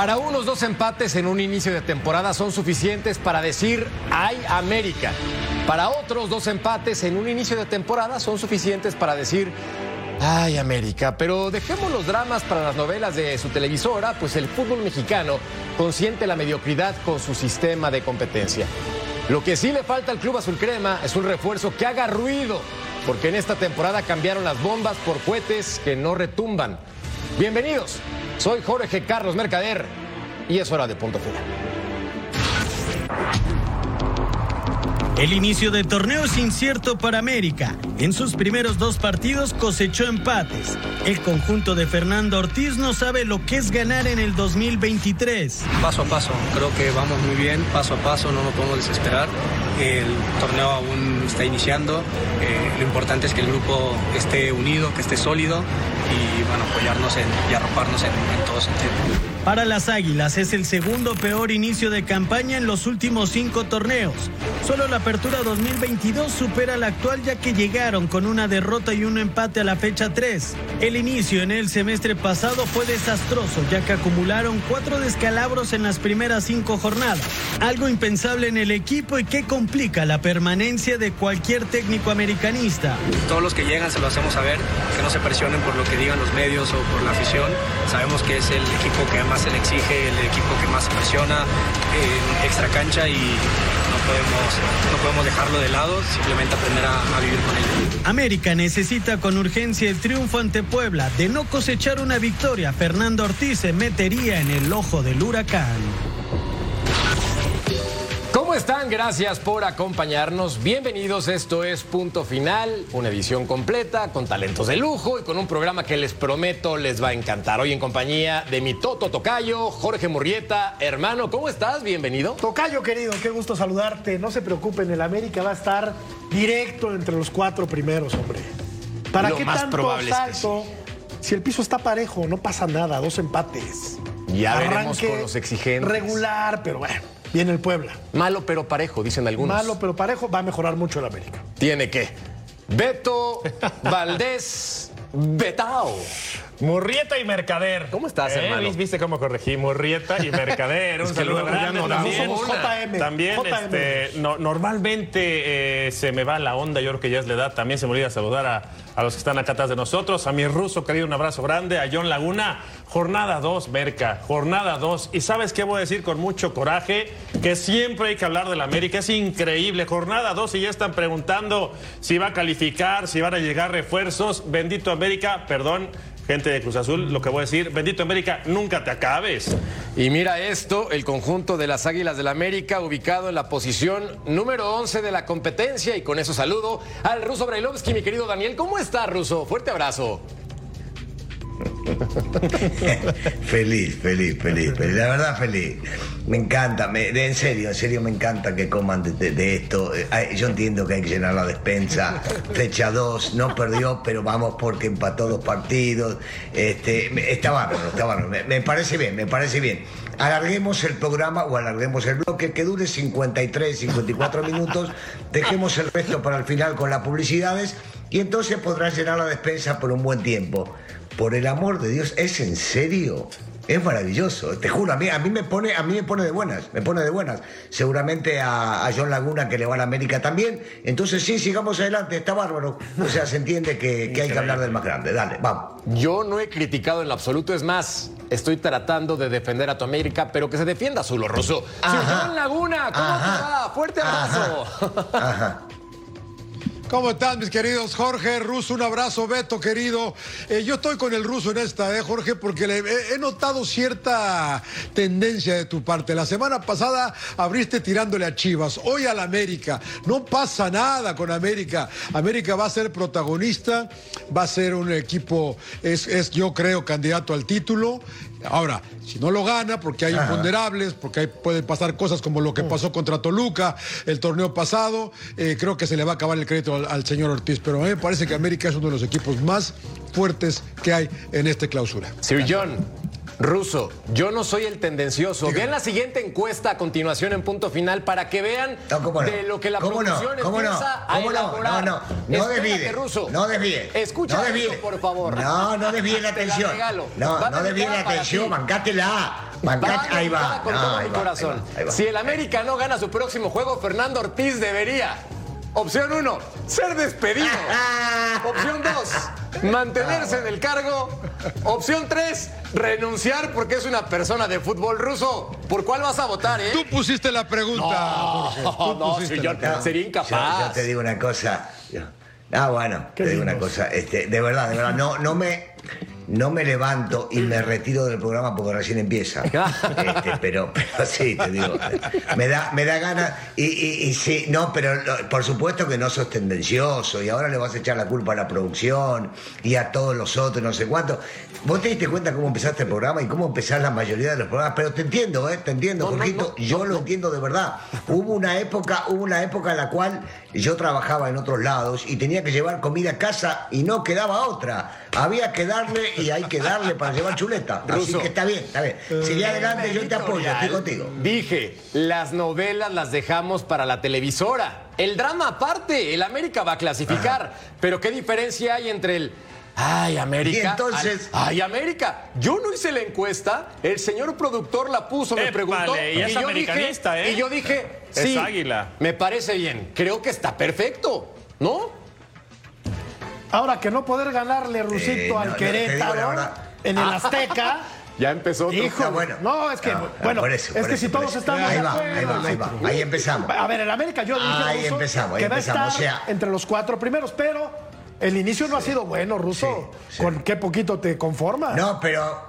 Para unos dos empates en un inicio de temporada son suficientes para decir hay América. Para otros dos empates en un inicio de temporada son suficientes para decir ay América. Pero dejemos los dramas para las novelas de su televisora, pues el fútbol mexicano consiente la mediocridad con su sistema de competencia. Lo que sí le falta al Club Azul Crema es un refuerzo que haga ruido, porque en esta temporada cambiaron las bombas por cohetes que no retumban. Bienvenidos. Soy Jorge Carlos Mercader y es hora de punto final. El inicio del torneo es incierto para América. En sus primeros dos partidos cosechó empates. El conjunto de Fernando Ortiz no sabe lo que es ganar en el 2023. Paso a paso, creo que vamos muy bien, paso a paso, no nos podemos desesperar. El torneo aún está iniciando. Eh, lo importante es que el grupo esté unido, que esté sólido y apoyarnos en, y arroparnos en, en todo sentido. Para las Águilas es el segundo peor inicio de campaña en los últimos cinco torneos. Solo la apertura 2022 supera la actual ya que llegaron con una derrota y un empate a la fecha 3. El inicio en el semestre pasado fue desastroso ya que acumularon cuatro descalabros en las primeras cinco jornadas. Algo impensable en el equipo y que complica la permanencia de cualquier técnico americanista. Todos los que llegan se lo hacemos saber, que no se presionen por lo que digan los medios o por la afición. Sabemos que es el equipo que más se le exige, el equipo que más se presiona en extra cancha y no podemos, no podemos dejarlo de lado, simplemente aprender a, a vivir con él. América necesita con urgencia el triunfo ante Puebla. De no cosechar una victoria, Fernando Ortiz se metería en el ojo del huracán. ¿Cómo están? Gracias por acompañarnos. Bienvenidos. Esto es Punto Final, una edición completa con talentos de lujo y con un programa que les prometo les va a encantar. Hoy en compañía de mi Toto Tocayo, Jorge Murrieta. Hermano, ¿cómo estás? Bienvenido. Tocayo, querido, qué gusto saludarte. No se preocupen, el América va a estar directo entre los cuatro primeros, hombre. ¿Para Lo qué más tanto probable es que salto? Si el piso está parejo, no pasa nada, dos empates. Ya veremos con los exigentes. Regular, pero bueno, viene el Puebla. Malo pero parejo, dicen algunos. Malo, pero parejo, va a mejorar mucho el América. Tiene que. Beto Valdés Betao. Murrieta y Mercader. ¿Cómo estás, Eh, hermano? ¿Viste cómo corregí? Murrieta y Mercader. Un Es que saludo luego ya grande no también. JM, También, JM. este, no- normalmente eh, se me va la onda, yo creo que ya es la edad. También se me olvida saludar a, a los que están acá atrás de nosotros. A mi ruso querido, un abrazo grande. A John Laguna, jornada 2, Merca, jornada 2. Y sabes qué voy a decir con mucho coraje, que siempre hay que hablar de la América. Es increíble. Jornada 2 y ya están preguntando si va a calificar, si van a llegar refuerzos. Bendito América, perdón. Gente de Cruz Azul, lo que voy a decir, bendito América, nunca te acabes. Y mira esto, el conjunto de las Águilas del América ubicado en la posición número 11 de la competencia y con eso saludo al ruso Brailovsky, mi querido Daniel. ¿Cómo está, ruso? Fuerte abrazo. Feliz, feliz, feliz, feliz. La verdad, feliz. Me encanta, me- en serio, en serio me encanta que coman de, esto. Eh, Yo entiendo que hay que llenar la despensa. Fecha 2, no perdió, pero vamos porque empató dos partidos. Este, está bárbaro, está bárbaro. Me parece bien, me parece bien. Alarguemos el programa o alarguemos el bloque que dure 53, 54 minutos. Dejemos el resto para el final con las publicidades y entonces podrás llenar la despensa por un buen tiempo. Por el amor de Dios, ¿es en serio? Es maravilloso, te juro, a mí, a mí me pone, a mí me pone de buenas, me pone de buenas. Seguramente a, a John Laguna que le va a la América también. Entonces sí, sigamos adelante, está bárbaro. O sea, se entiende que, que hay que hablar del más grande. Dale, vamos. Yo no he criticado en lo absoluto, es más, estoy tratando de defender a tu América, pero que se defienda Zulo. Ajá. Señor Laguna, ¿cómo te va? Fuerte abrazo. Ajá. ¿Cómo están mis queridos Jorge, Ruso? Un abrazo, Beto, querido. Eh, yo estoy con el ruso en esta, ¿eh, Jorge? Porque le, he, he notado cierta tendencia de tu parte. La semana pasada abriste tirándole a Chivas, hoy al América. No pasa nada con América. América va a ser protagonista, va a ser un equipo, es, es yo creo, candidato al título. Ahora, si no lo gana, porque hay imponderables, porque hay- pueden pasar cosas como lo que pasó contra Toluca el torneo pasado, eh, creo que se le va a acabar el crédito al, al señor Ortiz. Pero a mí me parece que América es uno de los equipos más fuertes que hay en esta clausura. Sir John, Ruso, yo no soy el tendencioso. Vean la siguiente encuesta a continuación en punto final para que vean No, ¿cómo no? de lo que la producción ¿Cómo no? empieza a ¿Cómo no? elaborar. No, no, no desvíe. Ruso. No desvíe. Escucha por favor. No, no desvíe la Te la atención. No, no desvíe la atención, bancátela. Bancate, ahí va. con No, todo mi corazón. Si el América no gana su próximo juego, Fernando Ortiz debería. Opción 1, ser despedido. Opción 2, mantenerse en el cargo. Opción 3, renunciar porque es una persona de fútbol ruso. ¿Por cuál vas a votar, eh? Tú pusiste la pregunta, Jorge. Tú no, pregunta. sería Yo, incapaz. yo te digo una cosa. Ah, bueno, te digo una cosa. Este, de verdad, de verdad, no, no me. No me levanto y me retiro del programa porque recién empieza. Este, pero, pero sí, te digo. Me da, me da ganas. Y, y- y sí, no, pero por supuesto que no sos tendencioso. Y ahora le vas a echar la culpa a la producción y a todos los otros, no sé cuánto. Vos te diste cuenta cómo empezaste el programa y cómo empezás la mayoría de los programas. Pero te entiendo, ¿eh? Te entiendo, Jorgito. yo lo entiendo de verdad. Hubo una época, hubo una época en la cual yo trabajaba en otros lados y tenía que llevar comida a casa y no quedaba otra. Había que darle y hay que darle para llevar chuleta. Así Ruso. que está bien, está bien. Sigue adelante, yo te apoyo, estoy contigo. Dije, las novelas las dejamos para la televisora. El drama aparte, el América va a clasificar. Pero ¿qué diferencia hay entre el... Ay, América. Y entonces- Ay, América. Yo no hice la encuesta, el señor productor la puso, me preguntó. y es yo americanista, dije, ¿eh? Y yo dije, Es sí, águila. me parece bien. Creo que está perfecto, ¿no? Ahora que no poder ganarle, Rusito, Eh, al no, digo Querétaro en el Azteca. Ya empezó. Hijo, Está bueno. no, es que, no, bueno, por eso, es por que eso, si todos estamos Ahí va, ahí va, ahí va. Ahí empezamos. A ver, el América, yo dije, Ahí Ruso, empezamos, ahí que va a empezamos, estar o sea- entre los cuatro primeros, pero el inicio no ha sido bueno, Ruso. Sí, sí. ¿Con qué poquito te conformas? No, pero.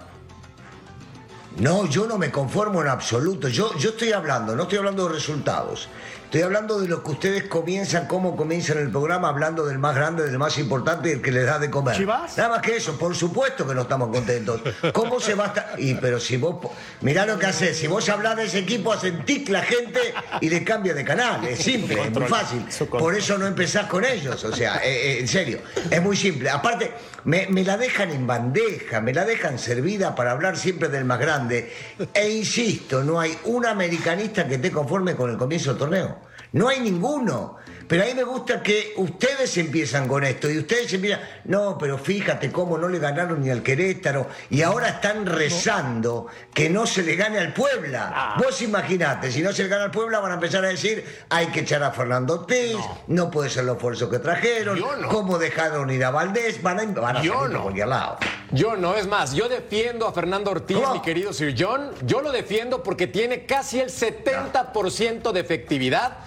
No, yo no me conformo en absoluto. Yo, yo estoy hablando, no estoy hablando de resultados. Estoy hablando de lo que ustedes comienzan, cómo comienzan el programa, hablando del más grande, del más importante y el que les da de comer. ¿Chivas? Nada más que eso, por supuesto que no estamos contentos. ¿Cómo se va a estar? Y pero si vos, mirá lo que haces, si vos hablás de ese equipo, hacen tic la gente y le cambia de canal. Es simple, es muy fácil. Por eso no empezás con ellos, o sea, eh, eh, en serio, es muy simple. Aparte, me, me la dejan en bandeja, me la dejan servida para hablar siempre del más grande. E insisto, no hay un americanista que esté conforme con el comienzo del torneo. No hay ninguno. Pero a mí me gusta que ustedes empiezan con esto y ustedes empiezan, no, pero fíjate cómo no le ganaron ni al Querétaro y ahora están rezando que no se le gane al Puebla. Vos imaginate, si no se le gana al Puebla van a empezar a decir, hay que echar a Fernando Ortiz, no, puede ser los esfuerzos que trajeron, no. cómo dejaron ir a Valdés, van a, van a Yo salir no. por cualquier lado. Yo no, es más, yo defiendo a Fernando Ortiz, mi querido Sir John. Yo lo defiendo porque tiene casi el 70% de efectividad,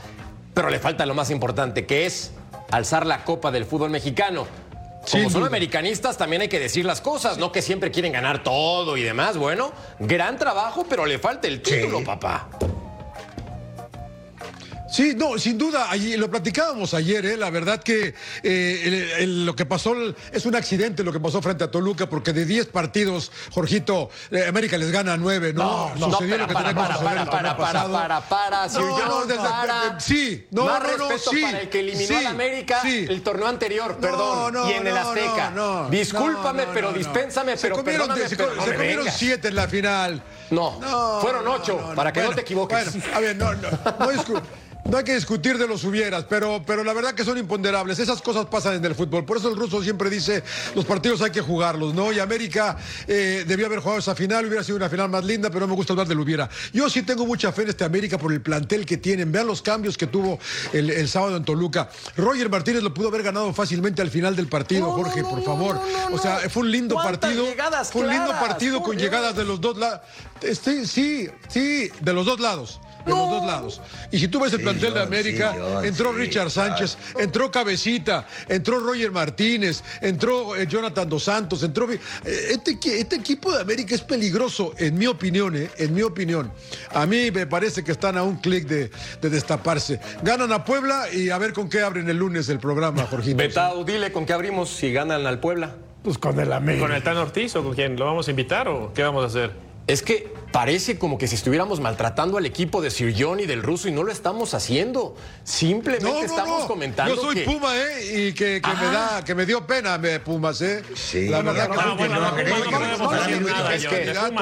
pero le falta lo más importante, que es alzar la copa del fútbol mexicano. Como son americanistas, también hay que decir las cosas, no que siempre quieren ganar todo y demás. Bueno, gran trabajo, pero le falta el título, Sí. papá. Sí, no, sin duda, allí, lo platicábamos ayer, ¿eh? la verdad que eh, el- el- lo que pasó es un accidente lo que pasó frente a Toluca, porque de 10 partidos, Jorgito, eh, América les gana 9, ¿no? No, Sucedió para, lo que para, tenía que para, el para, para, para, para, para, Sir No, John, no, desde- para. sí, no, Más no, no, respeto sí, para el que eliminó sí, al América sí. el torneo anterior, No, perdón, no, y en el no, Azteca. no, no, Discúlpame, no, no, pero no, no. dispénsame, pero perdóname, se, no comieron vengas. siete en la final. No, fueron ocho, para que no te equivoques. Bueno, a ver, no, no, no no hay que discutir de los hubieras, pero, pero la verdad que son imponderables. Esas cosas pasan en el fútbol. Por eso el ruso siempre dice, los partidos hay que jugarlos, ¿no? Y América eh, debió haber jugado esa final, hubiera sido una final más linda, pero no me gusta hablar del hubiera. Yo sí tengo mucha fe en este América por el plantel que tienen. Vean los cambios que tuvo el, el sábado en Toluca. Roger Martínez lo pudo haber ganado fácilmente al final del partido, No, Jorge, no, por favor. o sea, fue un lindo ¿Cuántas partido. Fue un lindo claras? partido con Dios. llegadas de los dos lados. Sí, sí, sí, de los dos lados. De los dos lados. Y si tú ves el Sí, plantel de América, sí, entró sí, Richard Sánchez, entró Cabecita, entró Roger Martínez, entró eh, Jonathan Dos Santos, entró... eh, este, este equipo de América es peligroso, en mi opinión, eh, en mi opinión. A mí me parece que están a un clic de, de destaparse. Ganan a Puebla y a ver con qué abren el lunes el programa, Jorgito. Betao, dile con qué abrimos si ganan al Puebla. Pues con el América. ¿Con el Tan Ortiz o con quién? ¿Lo vamos a invitar o qué vamos a hacer? Es que Parece como que si estuviéramos maltratando al equipo de Sir John y del ruso y no lo estamos haciendo. Simplemente estamos comentando. Yo soy que... Puma, ¿eh? Y que, que me da, que me dio pena me Pumas, ¿eh? Sí. La verdad que no.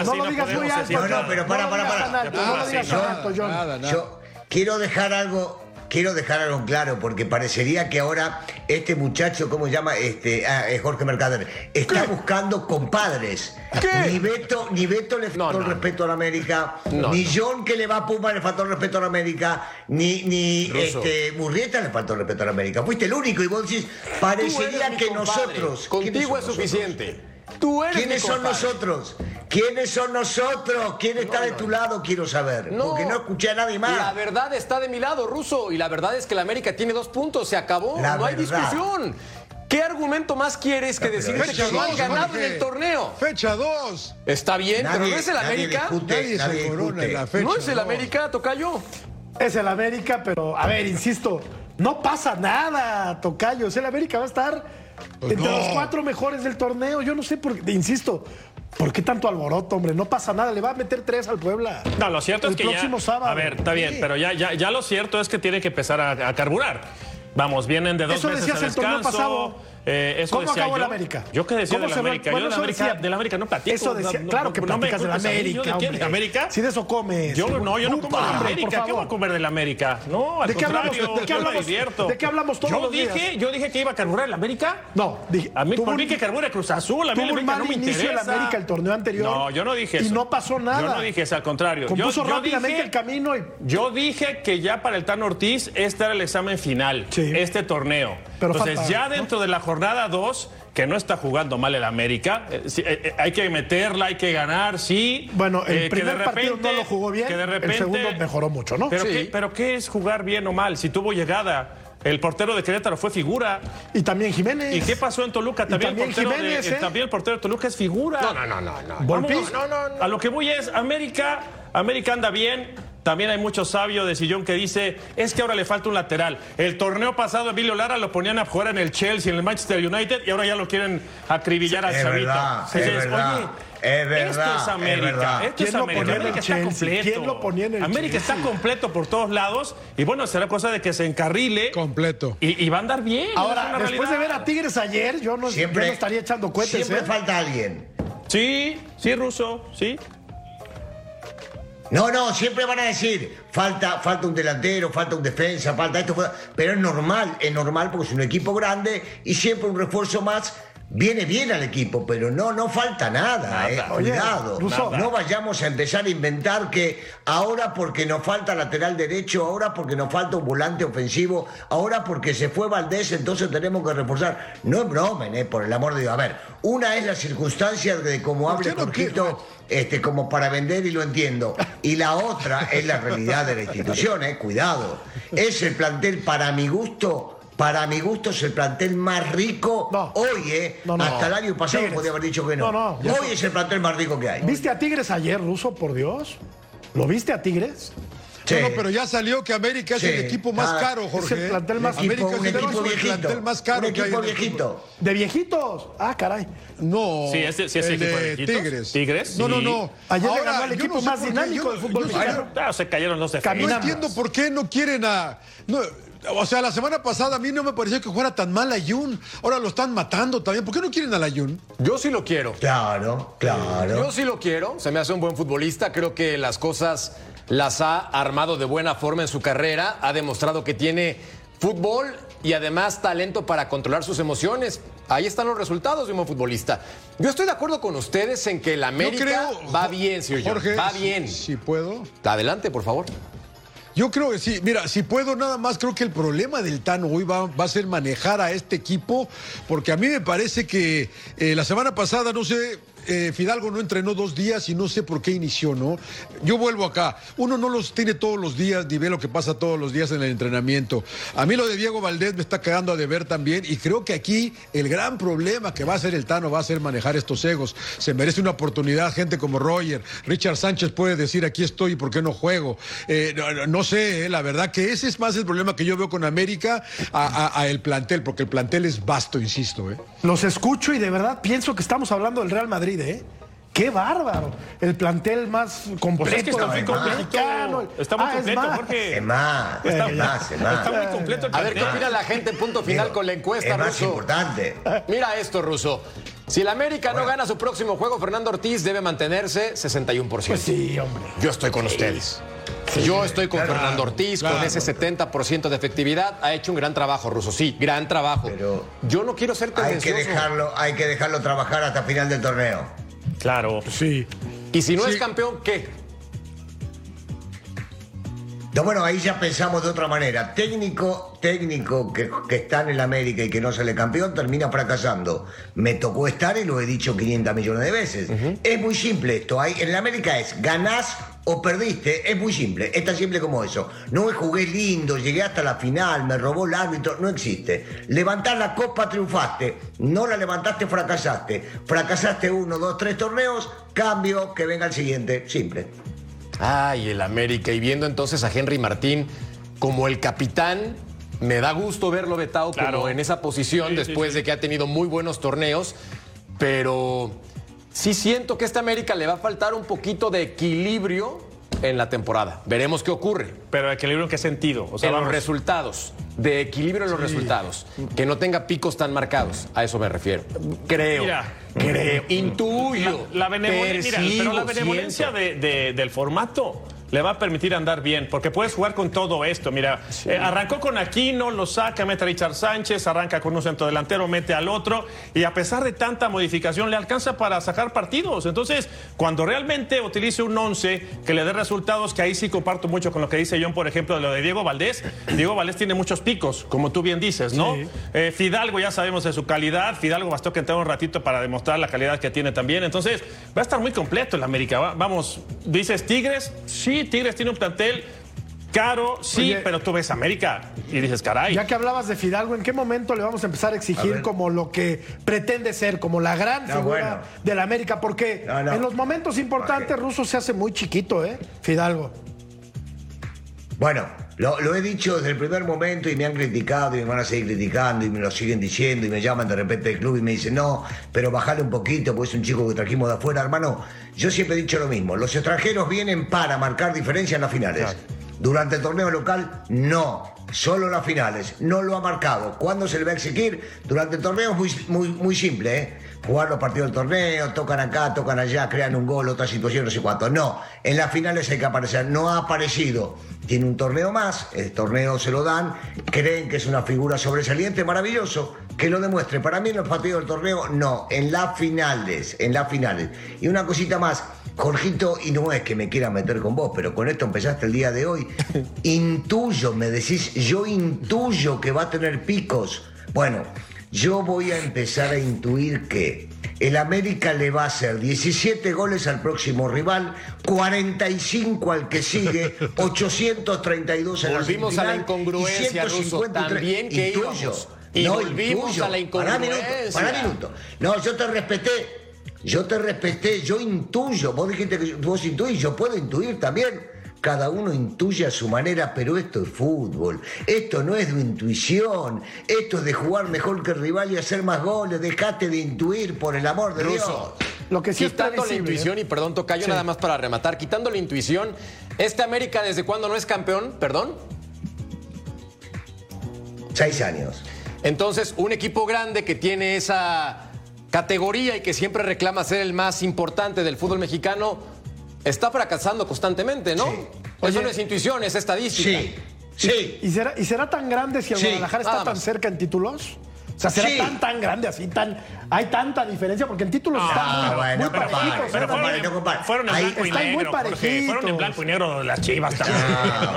No lo digas muy alto. No, no, pero para, para, para. No lo digas muy alto, John. Yo quiero dejar algo quiero dejar algo claro, porque parecería que ahora este muchacho, ¿cómo se llama? Este, ah, Jorge Mercader, está buscando compadres. ¿Qué? Ni Beto, ni Beto le faltó No, el respeto a la América, No, ni. John que le va a Puma le faltó el respeto a la América, ni, ni este, Murrieta le faltó el respeto a la América. Fuiste el único y vos decís, parecería que nosotros. ¿quiénes Contigo es nosotros? suficiente. Tú eres ¿Quiénes son nosotros? ¿Quiénes son nosotros? ¿Quién está de tu lado? Quiero saber. No. Porque no escuché a nadie más. La verdad está de mi lado, Ruso. Y la verdad es que la América tiene dos puntos. Se acabó. La no hay discusión. ¿Qué argumento más quieres que decir que no han ganado Jorge. en el torneo? Fecha 2. Está bien, pero no es el América. discute, Nadie nadie se corona en la fecha. No es el dos. América, Tocayo. Es el América, pero a ver, insisto, no pasa nada, Tocayo. El América va a estar Pues entre no. los cuatro mejores del torneo. Yo no sé por qué, insisto, ¿por qué tanto alboroto, hombre? No pasa nada, le va a meter tres al Puebla. No, lo cierto el es que próximo ya. sábado. A ver, está bien, Sí. pero ya, ya, ya lo cierto es que tiene que empezar a, a carburar. Vamos, vienen de dos Eso meses decías de el torneo pasado. Eh, eso ¿Cómo decía acabó el. América? Yo que decía ¿Cómo de la América. bueno, yo de la América, decía- de la América no platico. Eso decía, No, claro que no me platicas de la culpes a mí, ¿yo América, ¿De. ¿De América? Si de eso comes. Yo no, yo no como de la América. ¿Qué voy a comer de la América? No, al ¿De qué hablamos? ¿De qué me hablamos? ¿De qué hablamos todos yo los días? dije, Yo dije que iba a carburar el América. No, dije, A mí, por mí que carbure Cruz Azul, a mí un América no me inicio interesa. el América el torneo anterior. No, yo no dije y eso. no pasó nada. Yo no dije eso, al contrario. Compuso rápidamente el camino y Yo dije que ya para el Tan Ortiz este era el examen final, este torneo. Pero Entonces falta, ya ¿no? dentro de la jornada 2, que no está jugando mal el América, eh, sí, eh, eh, hay que meterla, hay que ganar, sí. Bueno, el Eh, que primer de partido repente- no lo jugó bien, que de el repente- segundo mejoró mucho, ¿no? Pero, Sí. ¿qué, pero ¿qué es jugar bien o mal? Si tuvo llegada, el portero de Querétaro fue figura. Y también Jiménez. ¿Y qué pasó en Toluca? También, también el, portero Jiménez, de, ¿eh? también el portero de Toluca es figura. No, no, no, no. no. Volpi. Vamos, no, no, no. A lo que voy es, América, América anda bien. También hay mucho sabio de sillón que dice, es que ahora le falta un lateral. El torneo pasado Emilio Lara lo ponían a jugar en el Chelsea, en el Manchester United, y ahora ya lo quieren acribillar al Es chavito. verdad, es verdad, oye, es verdad, esto es es América. Esto ¿Quién es lo América. ponía en el América está Chelsea? completo. ¿Quién lo ponía en el América está completo por todos lados. Y bueno, será cosa de que se encarrile. Completo. Y, y va a andar bien. Ahora, después de ver a Tigres ayer, yo no, yo Siempre, no estaría echando cohetes, siempre ¿eh? falta alguien. Sí, sí, Ruso, sí. No, no, siempre van a decir, falta, falta un delantero, falta un defensa, falta esto, pero es normal, es normal porque es un equipo grande y siempre un refuerzo más viene bien al equipo, pero no, no falta nada, eh, cuidado. No vayamos a empezar a inventar que ahora porque nos falta lateral derecho, ahora porque nos falta un volante ofensivo, ahora porque se fue Valdés, entonces tenemos que reforzar. No es broma, eh, por el amor de Dios. A ver, una es la circunstancia de cómo ¿Por hable no Jorgito, este, como para vender y lo entiendo. Y la otra es la realidad de la institución, eh, cuidado. Es el plantel para mi gusto. Para mi gusto es el plantel más rico No. hoy, ¿eh? No, no. Hasta el año pasado podía haber dicho que no. No, no, ya hoy es el plantel más rico que hay. ¿Viste a Tigres ayer, Ruso, por Dios? ¿Lo viste a Tigres? Sí. No, no, pero ya salió que América es Sí. el equipo más Ah, caro, Jorge. es el plantel más- América es el, equipo el viejito. plantel más caro un que hay el viejito. ¿De viejitos? Ah, caray. No. Sí, ese- sí, ese el equipo de. Tigres. Tigres, No, no, no. Ayer le Ahora, ganó al yo equipo no sé más dinámico yo- del fútbol yo- mexicano. Ah, se cayeron los defensas. No entiendo por qué no quieren a. no, o sea, la semana pasada a mí no me pareció que fuera tan mal a Jun. Ahora lo están matando también. ¿Por qué no quieren a la Jun? Yo sí lo quiero. Claro, claro. Yo sí lo quiero, se me hace un buen futbolista, creo que las cosas las ha armado de buena forma en su carrera, ha demostrado que tiene fútbol y además talento para controlar sus emociones. Ahí están los resultados de un buen futbolista. Yo estoy de acuerdo con ustedes en que la América yo creo. va bien, señor John, Jorge, va si- bien. Si, puedo. Adelante, por favor. Yo creo que sí. Mira, si puedo, nada más creo que el problema del Tano hoy va, va a ser manejar a este equipo, porque a mí me parece que eh, la semana pasada, no sé, eh, Fidalgo no entrenó dos días y no sé por qué inició, ¿no? Yo vuelvo acá. Uno no los tiene todos los días ni ve lo que pasa todos los días en el entrenamiento. A mí lo de Diego Valdés me está cagando a deber también y creo que aquí el gran problema que va a ser el Tano va a ser manejar estos egos. Se merece una oportunidad gente como Roger. Richard Sánchez puede decir aquí estoy y por qué no juego. Eh, no, sé, eh, la verdad que ese es más el problema que yo veo con América a, a, el plantel, porque el plantel es vasto, insisto. Los escucho y de verdad pienso que estamos hablando del Real Madrid, ¿eh? ¡Qué bárbaro! El plantel más completo. Pues es que está muy completo. Está muy Ah, completo, más. Jorge. Es más, Está, es más, es más. está muy completo el A ver, ¿qué opina la gente en punto final Digo, con la encuesta, Es más Russo? importante. Mira esto, Russo. Si el América no gana su próximo juego, Fernando Ortiz debe mantenerse 61%. Pues sí, hombre. Yo estoy con ustedes. Yo estoy con Claro, Fernando Ortiz, con claro. ese 70% de efectividad. Ha hecho un gran trabajo, Russo. Sí, gran trabajo. Pero Yo no quiero ser Hay que tendencioso. dejarlo, hay que dejarlo trabajar hasta final del torneo. Claro. Sí. Y si no Sí. es campeón, ¿qué? No, bueno, ahí ya pensamos de otra manera. Técnico, técnico que, que está en el América y que no sale campeón termina fracasando. Me tocó estar y lo he dicho 500 millones de veces. Es muy simple esto. Hay, en el América es ganás o perdiste. Es muy simple. Es tan simple como eso. No es jugué lindo, llegué hasta la final, me robó el árbitro. No existe. Levantar la copa, triunfaste. No la levantaste, fracasaste. Fracasaste uno, dos, tres torneos. Cambio, que venga el siguiente. Simple. Ay, el América. Y viendo entonces a Henry Martín como el capitán, me da gusto verlo vetado Claro. como en esa posición Sí, sí, después sí. de que ha tenido muy buenos torneos. Pero sí siento que a esta América le va a faltar un poquito de equilibrio en la temporada. Veremos qué ocurre. Pero equilibrio en qué sentido? O sea, en los resultados, de equilibrio en los resultados. Que no tenga picos tan marcados. A eso me refiero. Creo. Mira. creo. Intuyo. La, la benevolencia, mira, pero la benevolencia siento. de- de- del formato le va a permitir andar bien, porque puedes jugar con todo esto. Mira, eh, arrancó con Aquino, lo saca, mete a Richard Sánchez, arranca con un centro delantero, mete al otro, y a pesar de tanta modificación, le alcanza para sacar partidos. Entonces, cuando realmente utilice un 11 que le dé resultados, que ahí sí comparto mucho con lo que dice John, por ejemplo, de lo de Diego Valdés. Diego Valdés tiene muchos picos, como tú bien dices, ¿no? Eh, Fidalgo ya sabemos de su calidad. Fidalgo bastó que entrara un ratito para demostrar la calidad que tiene también. Entonces, va a estar muy completo el América. Va- Vamos, dices Tigres, sí, Tigres tiene un plantel caro, sí, Oye. pero tú ves América y dices, caray. Ya que hablabas de Fidalgo, ¿en qué momento le vamos a empezar a exigir como lo que pretende ser, como la gran No, figura bueno. de la América? Porque No, no. en los momentos importantes. Russo se hace muy chiquito, ¿eh? Fidalgo. Bueno, lo, lo he dicho desde el primer momento y me han criticado y me van a seguir criticando y me lo siguen diciendo y me llaman de repente del club y me dicen, no, pero bajale un poquito, pues es un chico que trajimos de afuera, hermano. Yo siempre he dicho lo mismo, los extranjeros vienen para marcar diferencia en las finales. Durante el torneo local, no. Solo las finales. No lo ha marcado. ¿Cuándo se le va a exigir? Durante el torneo es muy, muy, muy simple, ¿eh? Jugar los partidos del torneo, tocan acá, tocan allá, crean un gol, otra situación, no sé cuánto. No, en las finales hay que aparecer. No ha aparecido. Tiene un torneo más, el torneo se lo dan, creen que es una figura sobresaliente, maravilloso, que lo demuestre. Para mí en los partidos del torneo, no, en las finales, en las finales. Y una cosita más, Jorgito, y no es que me quiera meter con vos, pero con esto empezaste el día de hoy. Intuyo, me decís, yo intuyo que va a tener picos. Bueno, yo voy a empezar a intuir que el América le va a hacer 17 goles al próximo rival, 45 al que sigue, 832 en la Volvimos a la incongruencia, y Russo, 153. también que Intuyo. íbamos. Y no, volvimos intuyo. a la Pará minuto, incongruencia. pará minuto. No, yo te respeté. Yo te respeté, yo intuyo. Vos dijiste que vos intuís, yo puedo intuir también. Cada uno intuye a su manera, pero esto es fútbol. Esto no es de intuición. Esto es de jugar mejor que el rival y hacer más goles. Dejate de intuir, por el amor de. Dios. Lo que sí es quitando la intuición, ¿eh? y perdón, Tocayo, Sí. nada más para rematar, quitando la intuición, ¿este América desde cuándo no es campeón? Perdón. Seis años. Entonces, un equipo grande que tiene esa categoría y que siempre reclama ser el más importante del fútbol mexicano, está fracasando constantemente, ¿no? Sí. Eso Oye. no es intuición, es estadística. Sí, sí. ¿Y será, ¿Y será tan grande si el Sí, Guadalajara está tan cerca en títulos? O sea, será Sí. tan, tan grande así, tan. Hay tanta diferencia, porque en títulos están Ah, muy, bueno, muy pero parejitos. ¿eh? pero fueron, en- no fueron en Ahí blanco y están muy negro, Jorge. Fueron en blanco y negro las chivas también.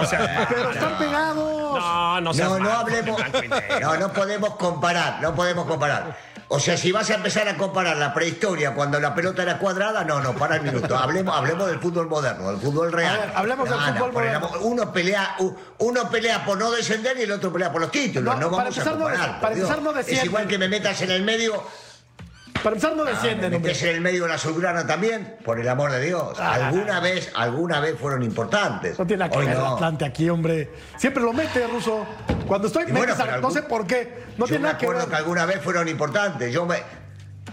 O sea, Pero están pegados. no, no No, no hablemos. negro. No, no podemos comparar, no podemos comparar. O sea, si vas a empezar a comparar la prehistoria cuando la pelota era cuadrada, no, no, para el minuto. Hablemos, hablemos del fútbol moderno, del fútbol real. Ver, hablemos del No, fútbol moderno. Uno pelea, uno pelea por no descender y el otro pelea por los títulos. No, No, para vamos a empezar no comparar. para empezar no es descienden. igual que me metas en el medio Para empezar, no descienden, ¿Me hombre. metes en el medio de la azulgrana también? Por el amor de Dios. Alguna vez, alguna vez fueron importantes. No tiene nada que Hoy ver no. Atlante aquí, hombre. Siempre lo mete, Ruso. Cuando estoy, bueno, metes no sé por qué. No Yo tiene me nada que acuerdo ver. que alguna vez fueron importantes. Yo me,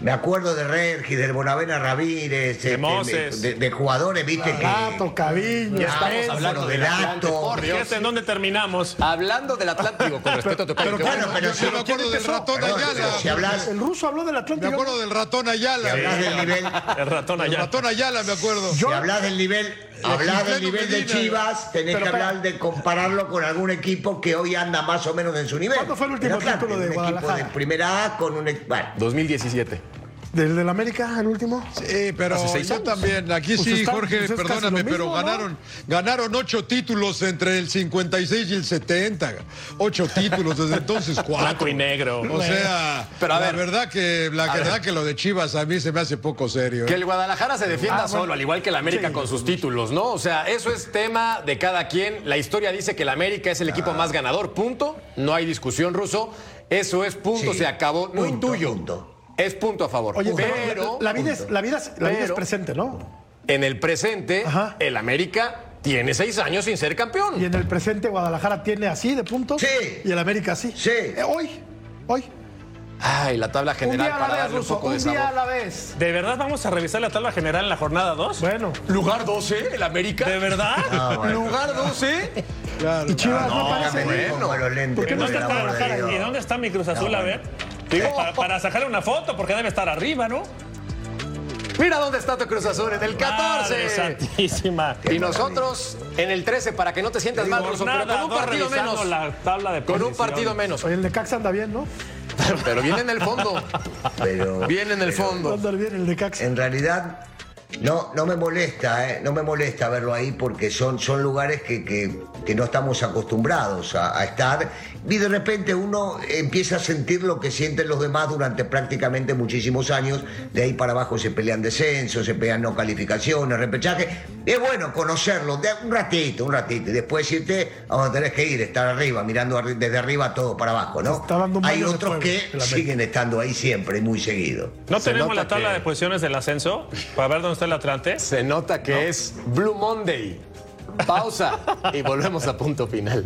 me acuerdo de Regis, del Bonavena Ramírez, este, Moses. de, de jugadores, viste, Gato, que. Caviño, Ya estamos hablando por Dios. Fíjate en dónde terminamos. Hablando del Atlántico, con respeto a tu pero Bueno, pero Yo si, me acuerdo del ratón Perdón, Ayala. pero si hablas, El ruso habló del Me Atlántico. acuerdo del ratón Ayala. si hablas del nivel, El ratón El allá. ratón Ayala, me acuerdo. si hablas del nivel, hablas del nivel de. Chivas, tenés Pero que hablar de compararlo con algún equipo que hoy anda más o menos en su nivel. ¿Cuándo fue el último título de un equipo Guadalajara? de primera A con un equipo. Bueno, 2017. ¿Del del América, el último? Sí, pero yo años. también. Aquí Pues sí, está- Jorge, pues perdóname, mismo, pero ¿no? ganaron, ganaron ocho títulos entre el 56 y el 70. Ocho títulos, desde entonces cuatro. Blanco y negro. O sea, Pero a la ver. verdad que la A verdad ver. que lo de Chivas a mí se me hace poco serio. Que ¿eh? el Guadalajara se defienda Ah, solo, bueno. al igual que el América Sí. con sus títulos, ¿no? O sea, eso es tema de cada quien. La historia dice que el América es el equipo más ganador, punto. No hay discusión, Ruso. Eso es punto, Sí. se acabó. No Punto, intuyo. punto. Es punto a favor. Oye, pero, pero la, vida es, la, vida es, la vida es presente, ¿no? en el presente, Ajá. el América tiene seis años sin ser campeón. Y en el presente Guadalajara tiene así de puntos. Sí. Y el América así. Sí. Eh, hoy, hoy. Ay, la tabla Un general día a para la vez, un poco Un de día a sabor. la vez. ¿De verdad vamos a revisar la tabla general en la jornada 2? Bueno. Lugar 12, el América. ¿De verdad? Ah, bueno. Lugar 12. Claro. Y Chivas no, aparece. Como los lentes. ¿Por qué no está Guadalajara. ¿Y dónde está mi Cruz Azul? A ver. Digo, para, para sacarle una foto, porque debe estar arriba, ¿no? Mira dónde está tu Cruz Azul, en el Madre 14. santísima. Y nosotros en el 13 para que no te sientas mal, Ruso, pero Jornada con un partido menos. la tabla de Con un partido menos. Oye, el Necaxa anda bien, ¿no? Pero viene en el fondo. Pero, Viene en el fondo. Anda bien el Necaxa. En realidad, no, no me molesta, ¿eh? no me molesta verlo ahí porque son, son lugares que, que- que no estamos acostumbrados a, a estar y de repente uno empieza a sentir lo que sienten los demás durante prácticamente muchísimos años. De ahí para abajo se pelean descensos, se pelean no calificaciones, repechaje. Es bueno conocerlo de un ratito, un ratito y después irte a donde tenés que ir, estar arriba, mirando desde arriba todo para abajo, ¿no? Está dando un Hay otros que siguen estando ahí siempre, muy seguido. ¿No Se tenemos la tabla que- de posiciones del ascenso? Para ver dónde está Atlante. Se nota que es Blue Monday. Pausa y volvemos a punto final.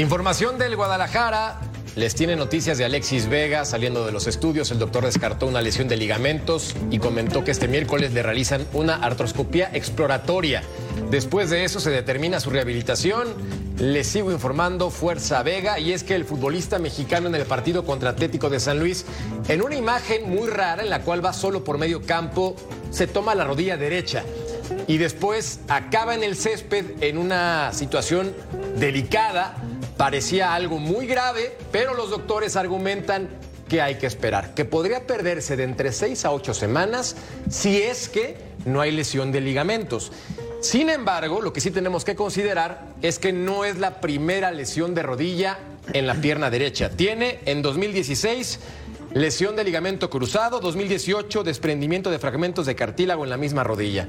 Información del Guadalajara. Les tiene noticias de Alexis Vega saliendo de los estudios. El doctor descartó una lesión de ligamentos y comentó que este miércoles le realizan una artroscopía exploratoria. Después de eso se determina su rehabilitación. Les sigo informando Fuerza Vega y es que el futbolista mexicano en el partido contra Atlético de San Luis, en una imagen muy rara en la cual va solo por medio campo, se toma la rodilla derecha y después acaba en el césped en una situación delicada. Parecía algo muy grave, pero los doctores argumentan que hay que esperar, que podría perderse de entre 6 a 8 semanas si es que no hay lesión de ligamentos. Sin embargo, lo que sí tenemos que considerar es que no es la primera lesión de rodilla en la pierna derecha. Tiene en 2016 lesión de ligamento cruzado, 2018 desprendimiento de fragmentos de cartílago en la misma rodilla.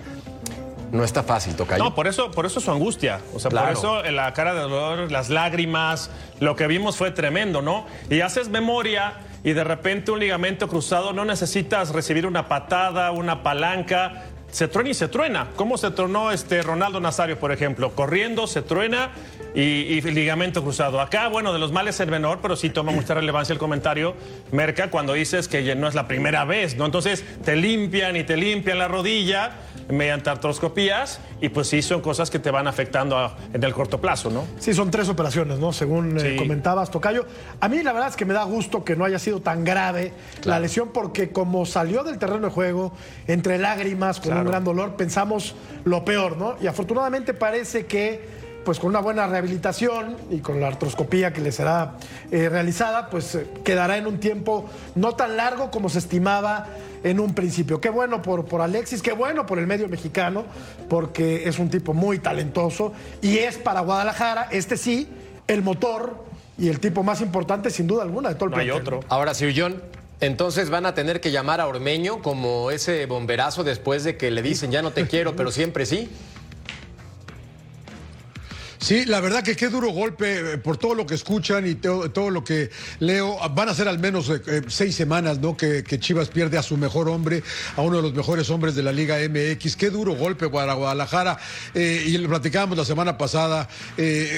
No está fácil, Tocayo. No, por eso, por eso su angustia. O sea, Claro. por eso en la cara de dolor, las lágrimas, lo que vimos fue tremendo, ¿no? Y haces memoria y de repente un ligamento cruzado no necesitas recibir una patada, una palanca. Se truena y se truena. ¿Cómo se tronó este Ronaldo Nazario, por ejemplo? Corriendo, se truena y, y ligamento cruzado. Acá, bueno, de los males el menor, pero sí toma mucha relevancia el comentario, Merca, cuando dices que no es la primera vez, ¿no? Entonces te limpian y te limpian la rodilla mediante artroscopías y pues sí son cosas que te van afectando a- en el corto plazo, ¿no? Sí, son tres operaciones, ¿no? Según eh, comentabas, Tocayo. A mí la verdad es que me da gusto que no haya sido tan grave la lesión porque como salió del terreno de juego, entre lágrimas, con un gran dolor, pensamos lo peor, ¿no? Y afortunadamente parece que pues con una buena rehabilitación y con la artroscopía que le será eh, realizada, pues eh, quedará en un tiempo no tan largo como se estimaba en un principio. Qué bueno por, por Alexis, qué bueno por el medio mexicano, porque es un tipo muy talentoso y es para Guadalajara, este sí, el motor y el tipo más importante sin duda alguna de todo el No hay otro. Ahora, Sir John, entonces van a tener que llamar a Ormeño como ese bomberazo después de que le dicen ya no te quiero, pero siempre sí. Sí, la verdad que qué duro golpe eh, por todo lo que escuchan y todo, todo lo que leo. Van a ser al menos eh, eh, seis semanas, ¿no? Que, Chivas pierde a su mejor hombre, a uno de los mejores hombres de la Liga MX. Qué duro golpe para Guadalajara. Y lo platicábamos la semana pasada,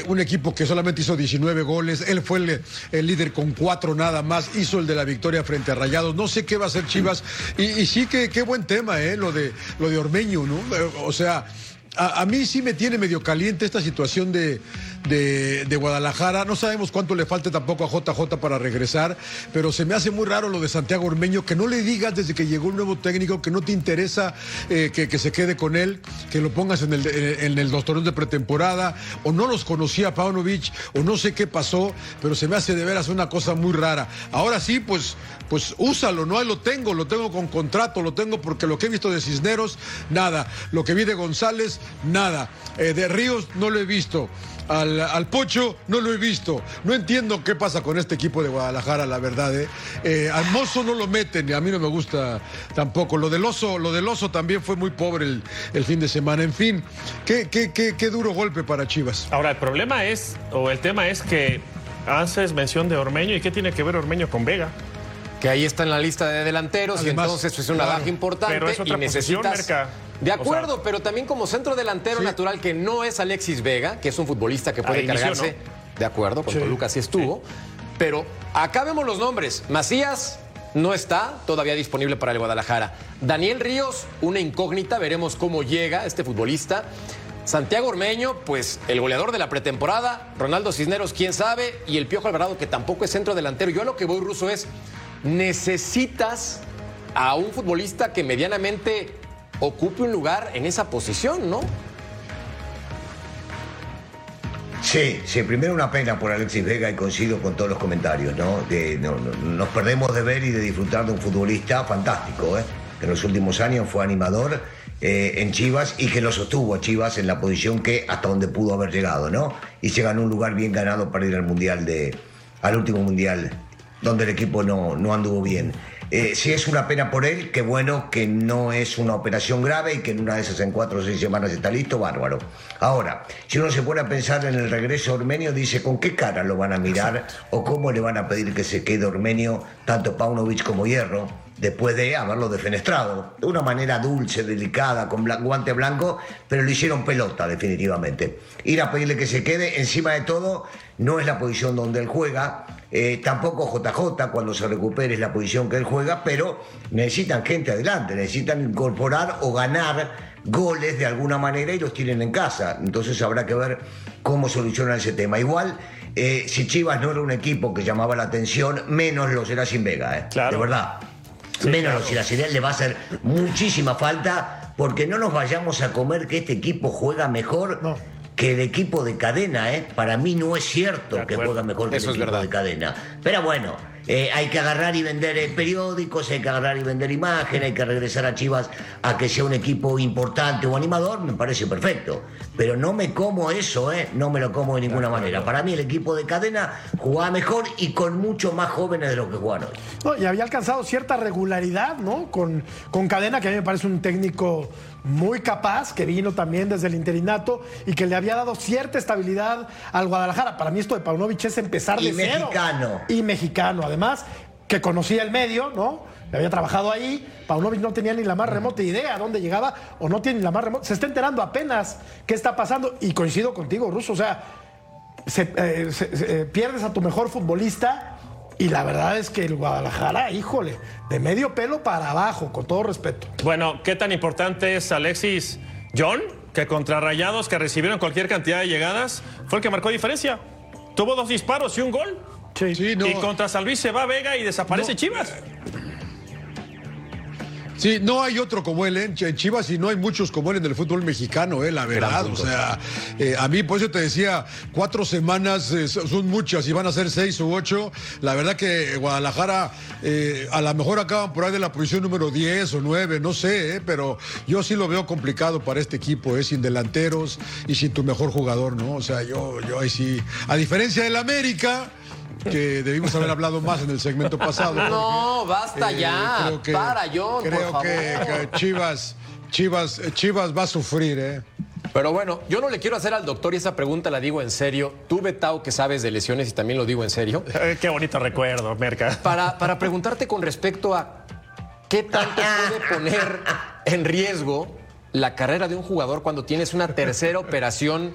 un equipo que solamente hizo 19 goles. Él fue el, el líder con cuatro nada más. Hizo el de la victoria frente a Rayados. No sé qué va a hacer Chivas. Y, y sí que qué buen tema, ¿eh? Lo de, lo de Ormeño, ¿no? O sea. A, mí sí me tiene medio caliente esta situación de, de- Guadalajara. No sabemos cuánto le falte tampoco a JJ para regresar, pero se me hace muy raro lo de Santiago Ormeño, que no le digas desde que llegó un nuevo técnico que no te interesa eh, que, se quede con él, que lo pongas en el, en, de pretemporada, o no los conocía Paunovic, o no sé qué pasó, pero se me hace de veras una cosa muy rara. Ahora sí, pues, pues úsalo, ¿no? Ahí lo tengo, lo tengo con contrato, lo tengo porque lo que he visto de Cisneros, nada. Lo que vi de González, nada. Eh, de Ríos, no lo he visto. Al, al Pocho no lo he visto. No entiendo qué pasa con este equipo de Guadalajara, la verdad. ¿eh? Eh, al Mozo no lo meten y a mí no me gusta tampoco. Lo del Oso, lo del Oso también fue muy pobre el, el fin de semana. En fin, qué, qué, qué, qué duro golpe para Chivas. Ahora, el problema es, o el tema es que haces mención de Ormeño y qué tiene que ver Ormeño con Vega. Que ahí está en la lista de delanteros Además, y entonces es una claro, baja importante pero es otra y necesitas. posición, De O acuerdo, sea- pero también como centro delantero natural que no es Alexis Vega, que es un futbolista que puede inició, cargarse. De acuerdo, con Sí. Toluca sí estuvo. Pero acá vemos los nombres. Macías no está todavía disponible para el Guadalajara. Daniel Ríos, una incógnita, veremos cómo llega este futbolista. Santiago Ormeño, pues el goleador de la pretemporada. Ronaldo Cisneros, quién sabe. Y el Piojo Alvarado, que tampoco es centro delantero. Yo a lo que voy, Ruso, es necesitas a un futbolista que medianamente ocupe un lugar en esa posición, ¿no? Sí, sí, primero una pena por Alexis Vega y coincido con todos los comentarios, ¿no? Nos perdemos de ver y de disfrutar de un futbolista fantástico, ¿eh? Que en los últimos años fue animador eh, en Chivas y que lo sostuvo a Chivas en la posición que hasta donde pudo haber llegado, ¿no? Y se ganó un lugar bien ganado para ir al mundial de, al último mundial, donde el equipo no, no anduvo bien. Eh, si es una pena por él, qué bueno que no es una operación grave y que en una de esas en cuatro o seis semanas está listo, bárbaro. Ahora, si uno se pone a pensar en el regreso a Ormenio, dice con qué cara lo van a mirar o cómo le van a pedir que se quede Ormenio, tanto Paunovic como Hierro, después de haberlo defenestrado, de una manera dulce, delicada, con blan- guante blanco, pero le hicieron pelota definitivamente. Ir a pedirle que se quede, encima de todo, no es la posición donde él juega, eh, tampoco JJ cuando se recupere es la posición que él juega, pero necesitan gente adelante, necesitan incorporar o ganar goles de alguna manera y los tienen en casa. Entonces habrá que ver cómo solucionan ese tema. Igual, eh, si Chivas no era un equipo que llamaba la atención, menos lo será sin Vega, ¿eh? Claro. de verdad. menos lo será sin él, le va a hacer muchísima falta porque no nos vayamos a comer que este equipo juega mejor. No. Que el equipo de cadena, ¿eh? Para mí no es cierto que juega mejor que Eso el equipo verdad. de cadena. Pero bueno, eh, hay que agarrar y vender eh, periódicos, hay que agarrar y vender imagen, hay que regresar a Chivas a que sea un equipo importante o animador, me parece perfecto. Pero no me como eso, ¿eh? No me lo como de ninguna manera. Para mí el equipo de cadena jugaba mejor y con mucho más jóvenes de lo que juegan hoy. No, y había alcanzado cierta regularidad, ¿no? Con, con Cadena, que a mí me parece un técnico muy capaz, que vino también desde el interinato y que le había dado cierta estabilidad al Guadalajara. Para mí esto de Paunovic es empezar Y de cero. mexicano. Y mexicano, además, que conocía el medio, ¿no? Le había trabajado ahí. Paunovic no tenía ni la más remota idea a dónde llegaba o no tiene ni la más remota. Se está enterando apenas qué está pasando y coincido contigo, Russo. O sea, se- eh, se- se- eh, pierdes a tu mejor futbolista y la verdad es que el Guadalajara, híjole, de medio pelo para abajo, con todo respeto. Bueno, ¿qué tan importante es Alexis John? Que contra Rayados, que recibieron cualquier cantidad de llegadas, fue el que marcó diferencia. Tuvo dos disparos y un gol. Sí. Sí, no. Y contra San Luis se va Vega y desaparece No. Chivas. Sí, no hay otro como él ¿eh? en Ch- en Chivas y no hay muchos como él en el fútbol mexicano, eh, la verdad. O sea, eh, a mí por eso te decía, cuatro semanas eh, son muchas y van a ser seis u ocho. La verdad que Guadalajara eh, a lo mejor acaban por ahí de la posición número 10 o 9, no sé, eh, pero yo sí lo veo complicado para este equipo, eh, sin delanteros y sin tu mejor jugador, ¿no? O sea, yo, yo ahí sí, a diferencia del América, que debimos haber hablado más en el segmento pasado. No, porque, basta ya. Eh, creo que- Para, John, por Creo favor. que, que Chivas, Chivas, Chivas va a sufrir, ¿eh? Pero bueno, yo no le quiero hacer al doctor y esa pregunta la digo en serio. Tú, Betao, que sabes de lesiones y también lo digo en serio. Eh, qué bonito recuerdo, Merca. Para, para preguntarte con respecto a qué tanto puede poner en riesgo la carrera de un jugador cuando tienes una tercera operación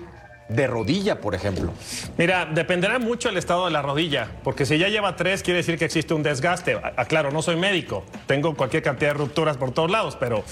de rodilla, por ejemplo. Mira, dependerá mucho el estado de la rodilla, porque si ya lleva tres, quiere decir que existe un desgaste. Aclaro, no soy médico, tengo cualquier cantidad de rupturas por todos lados, pero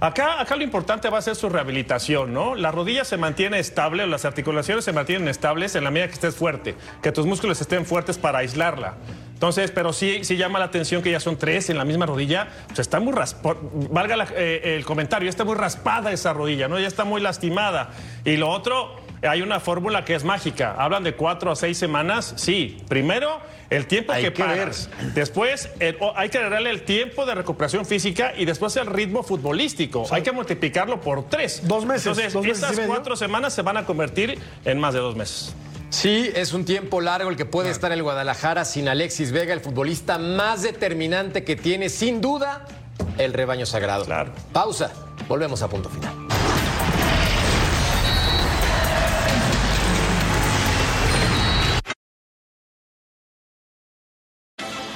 acá, acá lo importante va a ser su rehabilitación, ¿no? La rodilla se mantiene estable, o las articulaciones se mantienen estables en la medida que estés fuerte, que tus músculos estén fuertes para aislarla. Entonces, pero sí, sí llama la atención que ya son tres en la misma rodilla. Pues está muy raspada, valga eh, el comentario, está muy raspada esa rodilla, ¿no? Ya está muy lastimada. Y lo otro, hay una fórmula que es mágica. Hablan de cuatro a seis semanas. Sí, primero el tiempo Hay que, que ver. Después el- hay que darle el tiempo de recuperación física y después el ritmo futbolístico. Hay que multiplicarlo por tres. Dos meses, Entonces, dos meses medio. cuatro semanas se van a convertir en más de dos meses. Sí, es un tiempo largo el que puede estar el Guadalajara sin Alexis Vega, el futbolista más determinante que tiene, sin duda, el rebaño sagrado. Claro. Pausa. Volvemos a punto final.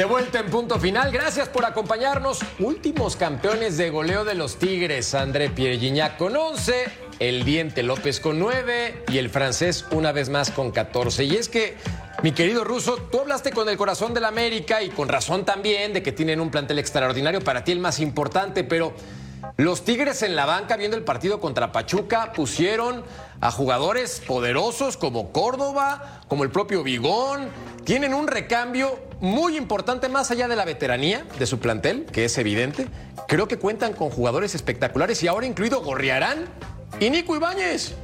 De vuelta en punto final. Gracias por acompañarnos. Últimos campeones de goleo de los Tigres. André Pierre Gignac con 11, el Diente López con 9 y el francés una vez más con 14. Y es que, mi querido Ruso, tú hablaste con el corazón del América y con razón también de que tienen un plantel extraordinario, para ti el más importante, pero los Tigres en la banca viendo el partido contra Pachuca pusieron a jugadores poderosos como Córdoba, como el propio Vigón. Tienen un recambio muy importante más allá de la veteranía de su plantel, que es evidente. Creo que cuentan con jugadores espectaculares y ahora incluido Gorriarán y Nico Ibáñez.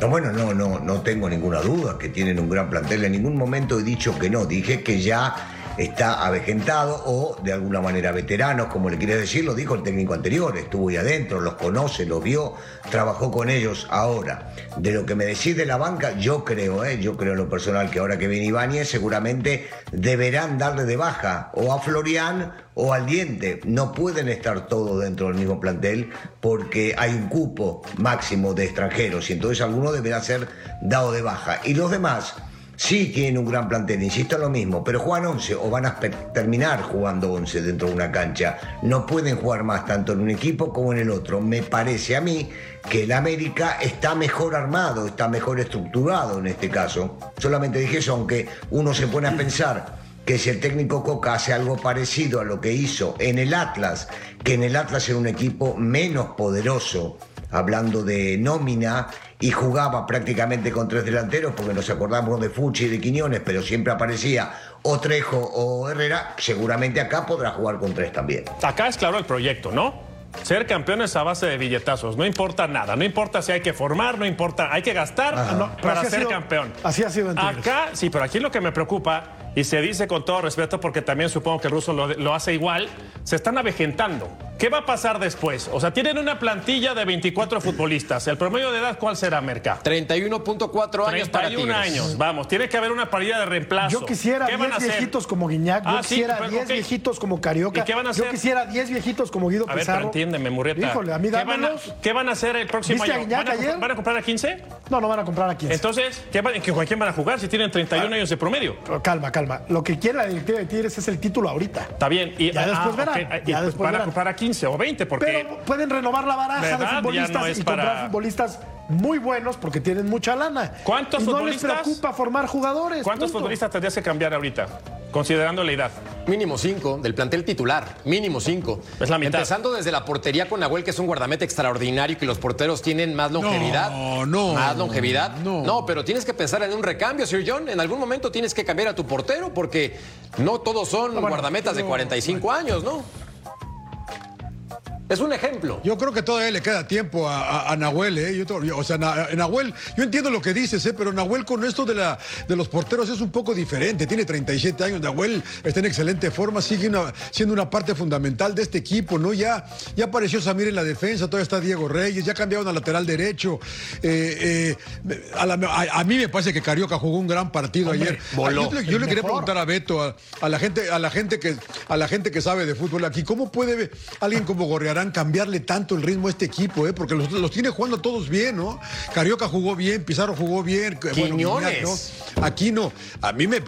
No, bueno, no, no, no tengo ninguna duda que tienen un gran plantel. En ningún momento he dicho que no. Dije que ya está avejentado o de alguna manera veteranos, como le quieres decir, lo dijo el técnico anterior. Estuvo ahí adentro, los conoce, los vio, trabajó con ellos. Ahora, de lo que me decís de la banca, yo creo, ¿eh? yo creo en lo personal que ahora que viene Ibáñez, seguramente deberán darle de baja o a Florian o al diente. No pueden estar todos dentro del mismo plantel porque hay un cupo máximo de extranjeros y entonces alguno deberá ser dado de baja. Y los demás sí tienen un gran plantel, insisto en lo mismo, pero juegan 11 o van a terminar jugando 11 dentro de una cancha. No pueden jugar más tanto en un equipo como en el otro. Me parece a mí que el América está mejor armado, está mejor estructurado en este caso. Solamente dije eso, aunque uno se pone a pensar que si el técnico Coca hace algo parecido a lo que hizo en el Atlas, que en el Atlas era un equipo menos poderoso, hablando de nómina, y jugaba prácticamente con tres delanteros, porque nos acordamos de Fuchi y de Quiñones, pero siempre aparecía o Trejo o Herrera, seguramente acá podrá jugar con tres también. Acá es claro el proyecto, ¿no? ser campeones a base de billetazos. No importa nada. No importa si hay que formar, no importa. Hay que gastar no, para ser sido- campeón. así ha sido en. Acá, sí, pero aquí lo que me preocupa, y se dice con todo respeto, porque también supongo que el ruso lo, lo hace igual, se están avejentando. ¿Qué va a pasar después? O sea, tienen una plantilla de 24 futbolistas. ¿El promedio de edad cuál será, Merca? 31.4 años para 31 Tigres. años. Vamos, tiene que haber una paridad de reemplazo. Yo quisiera ¿Qué van a 10 hacer? viejitos como Guiñac, yo Ah, quisiera pero, 10 ok. viejitos como Carioca. ¿Y qué van a Yo hacer? quisiera 10 viejitos como Guido A ver, Pizarro. pero entiéndeme, Murrieta. Híjole, a mí ¿Qué van a. ¿Qué van a hacer el próximo ¿Viste a año? Guiñac ¿Van a, ayer? ¿Van a comprar a 15? No, no van a comprar a 15. Entonces, ¿qué van- ¿con quién van a jugar si tienen 31 años de promedio? Pero calma, calma. Lo que quiere la directiva de Tigres es el título ahorita. Está bien. Y, Ya después verán, y ya después van a comprar a 15 o 20 porque... Pero pueden renovar la baraja de futbolistas no y comprar futbolistas muy buenos porque tienen mucha lana. ¿Cuántos y no futbolistas? les preocupa formar jugadores. ¿Cuántos punto. futbolistas tendrías que cambiar ahorita? Considerando la edad. Mínimo cinco del plantel titular, mínimo cinco. Es la mitad. Empezando desde la portería con Nahuel, que es un guardameta extraordinario y que los porteros tienen más longevidad. No, no, Más longevidad. no. pero tienes que pensar en un recambio, Sir John. En algún momento tienes que cambiar a tu portero porque no todos son guardametas de 45 años, ¿no? Es un ejemplo. Yo creo que todavía le queda tiempo a, a- a Nahuel, ¿eh? Yo o sea, Na- Nahuel, yo entiendo lo que dices, ¿eh? Pero Nahuel con esto de, la, de los porteros es un poco diferente. Tiene 37 años, Nahuel está en excelente forma, sigue una- siendo una parte fundamental de este equipo, ¿no? Ya, ya apareció Samir en la defensa, todavía está Diego Reyes, ya cambiaron al lateral derecho. Eh, eh, a, la- a- a mí me parece que Carioca jugó un gran partido ayer. voló. Yo, le- yo le El quería mejor. preguntar a Beto, a, a la gente, a la gente que, a la gente que sabe de fútbol aquí, ¿cómo puede alguien como Cambiarle tanto el ritmo a este equipo? Eh? Porque los, los tiene jugando todos bien, ¿no? Carioca jugó bien, Pizarro jugó bien, bueno, Quiñones. Guiñac, ¿no? Aquí no. A mí me.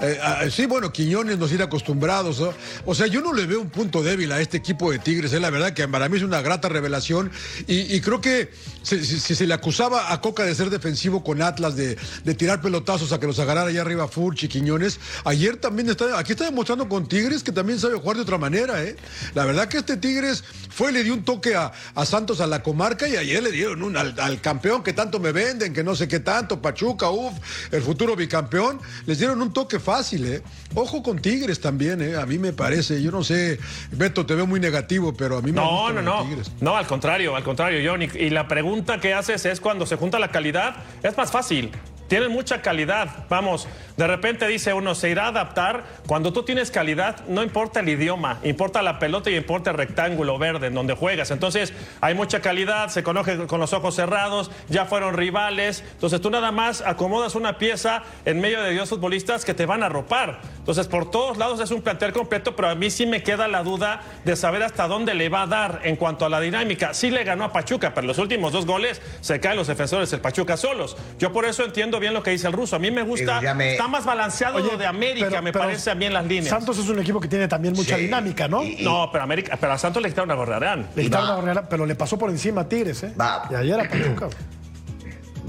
eh, sí, bueno, Quiñones nos tiene acostumbrados. ¿no? O sea, yo no le veo un punto débil a este equipo de Tigres. Es la verdad que para mí es una grata revelación. Y, y creo que si, si- si se le acusaba a Coca de ser defensivo con Atlas, de, de tirar pelotazos a que los agarrara allá arriba Furch y Quiñones, ayer también está. Aquí está demostrando con Tigres que también sabe jugar de otra manera, ¿eh? La verdad que este Tigres fue y le dio un toque a, a Santos a la comarca y ayer le dieron un, al, al campeón que tanto me venden, que no sé qué tanto, Pachuca, uff, el futuro bicampeón, les dieron un toque fácil, ¿eh? Ojo con Tigres también, ¿eh? A mí me parece, yo no sé, Beto, te veo muy negativo, pero a mí me No, no, no. Tigres. No, al contrario, al contrario, John. Y, y la pregunta que haces es cuando se junta la calidad, es más fácil. Tienen mucha calidad. Vamos, de repente dice uno, se irá a adaptar. Cuando tú tienes calidad, no importa el idioma, importa la pelota y importa el rectángulo verde en donde juegas. Entonces, hay mucha calidad, se conoce con los ojos cerrados, ya fueron rivales. Entonces, tú nada más acomodas una pieza en medio de dos futbolistas que te van a ropar. Entonces, por todos lados es un plantel completo, pero a mí sí me queda la duda de saber hasta dónde le va a dar en cuanto a la dinámica. Sí le ganó a Pachuca, pero los últimos dos goles se caen los defensores del Pachuca solos. Yo por eso entiendo bien lo que dice el ruso. A mí me gusta, me- está más balanceado Oye, lo de América, pero- me pero parece a mí en las líneas. Santos es un equipo que tiene también mucha Sí. dinámica, ¿no? Y- No, pero, América, pero a Santos le quitaron a Gorrarán. Le quitaron la barrera, pero le pasó por encima a Tigres, ¿eh? Va. Y ayer a Pachuca.